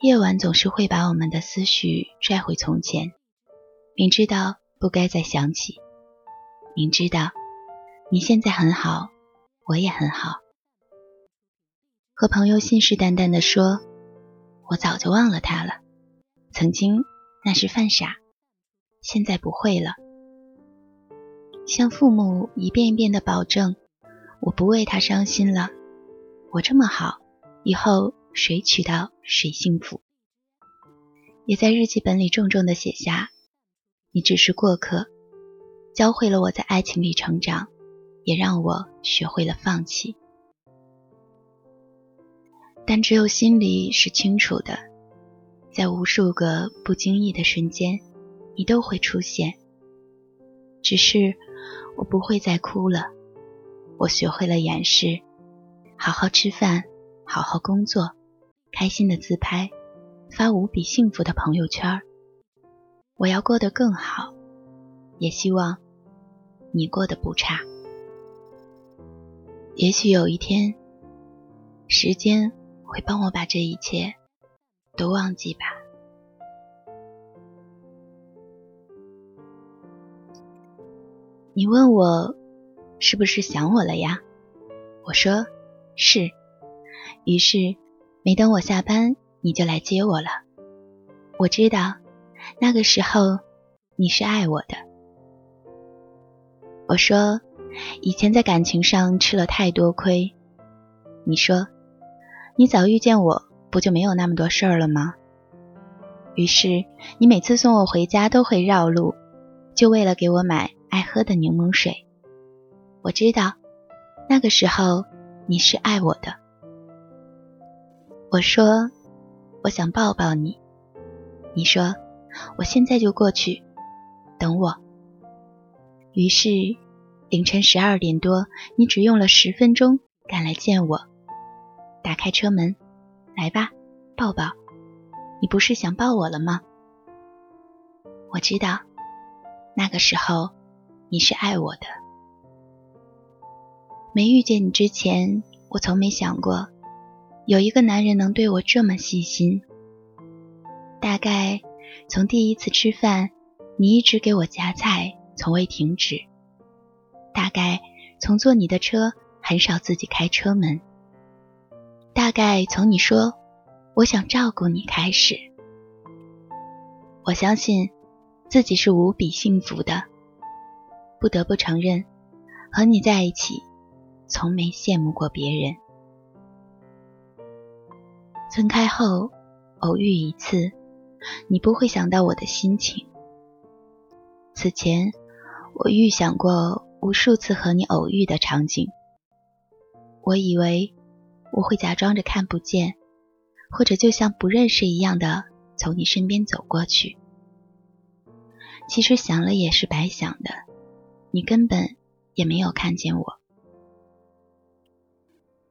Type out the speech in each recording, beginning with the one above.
夜晚总是会把我们的思绪拽回从前，明知道不该再想起，明知道你现在很好，我也很好。和朋友信誓旦旦地说：“我早就忘了他了，曾经那是犯傻，现在不会了。”向父母一遍一遍地保证：“我不为他伤心了，我这么好，以后。”谁娶到谁幸福，也在日记本里重重的写下：你只是过客，教会了我在爱情里成长，也让我学会了放弃。但只有心里是清楚的，在无数个不经意的瞬间，你都会出现。只是我不会再哭了，我学会了掩饰，好好吃饭，好好工作。开心的自拍，发无比幸福的朋友圈。我要过得更好，也希望你过得不差。也许有一天，时间会帮我把这一切都忘记吧。你问我是不是想我了呀？我说是。于是。没等我下班，你就来接我了。我知道，那个时候你是爱我的。我说，以前在感情上吃了太多亏。你说，你早遇见我不就没有那么多事儿了吗？于是你每次送我回家都会绕路，就为了给我买爱喝的柠檬水。我知道，那个时候你是爱我的。我说，我想抱抱你。你说，我现在就过去，等我。于是，凌晨十二点多，你只用了十分钟赶来见我。打开车门，来吧，抱抱。你不是想抱我了吗？我知道，那个时候你是爱我的。没遇见你之前，我从没想过。有一个男人能对我这么细心，大概从第一次吃饭，你一直给我夹菜，从未停止；大概从坐你的车，很少自己开车门；大概从你说我想照顾你开始，我相信自己是无比幸福的。不得不承认，和你在一起，从没羡慕过别人。分开后，偶遇一次，你不会想到我的心情。此前，我预想过无数次和你偶遇的场景。我以为我会假装着看不见，或者就像不认识一样的从你身边走过去。其实想了也是白想的，你根本也没有看见我。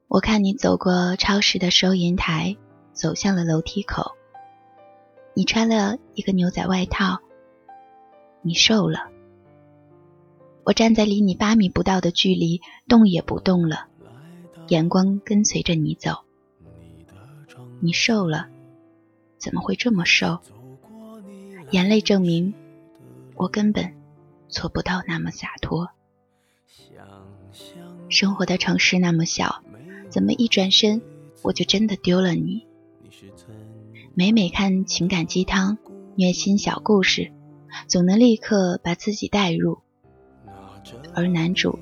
我看你走过超市的收银台。走向了楼梯口。你穿了一个牛仔外套。你瘦了。我站在离你八米不到的距离，动也不动了，眼光跟随着你走。你瘦了，怎么会这么瘦？眼泪证明，我根本做不到那么洒脱。生活的城市那么小，怎么一转身我就真的丢了你？每每看情感鸡汤、虐心小故事，总能立刻把自己带入，而男主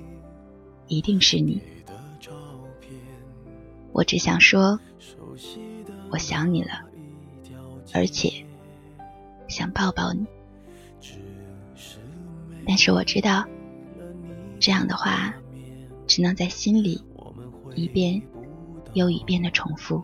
一定是你。我只想说，我想你了，而且想抱抱你。但是我知道，这样的话只能在心里一遍又一遍的重复。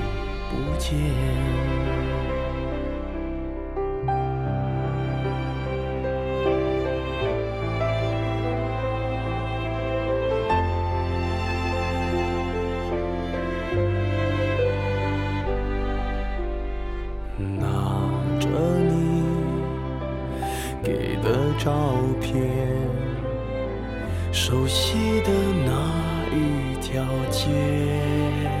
见。拿着你给的照片，熟悉的那一条街。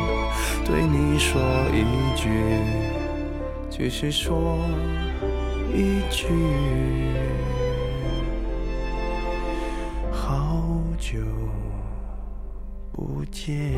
对你说一句，只是说一句，好久不见。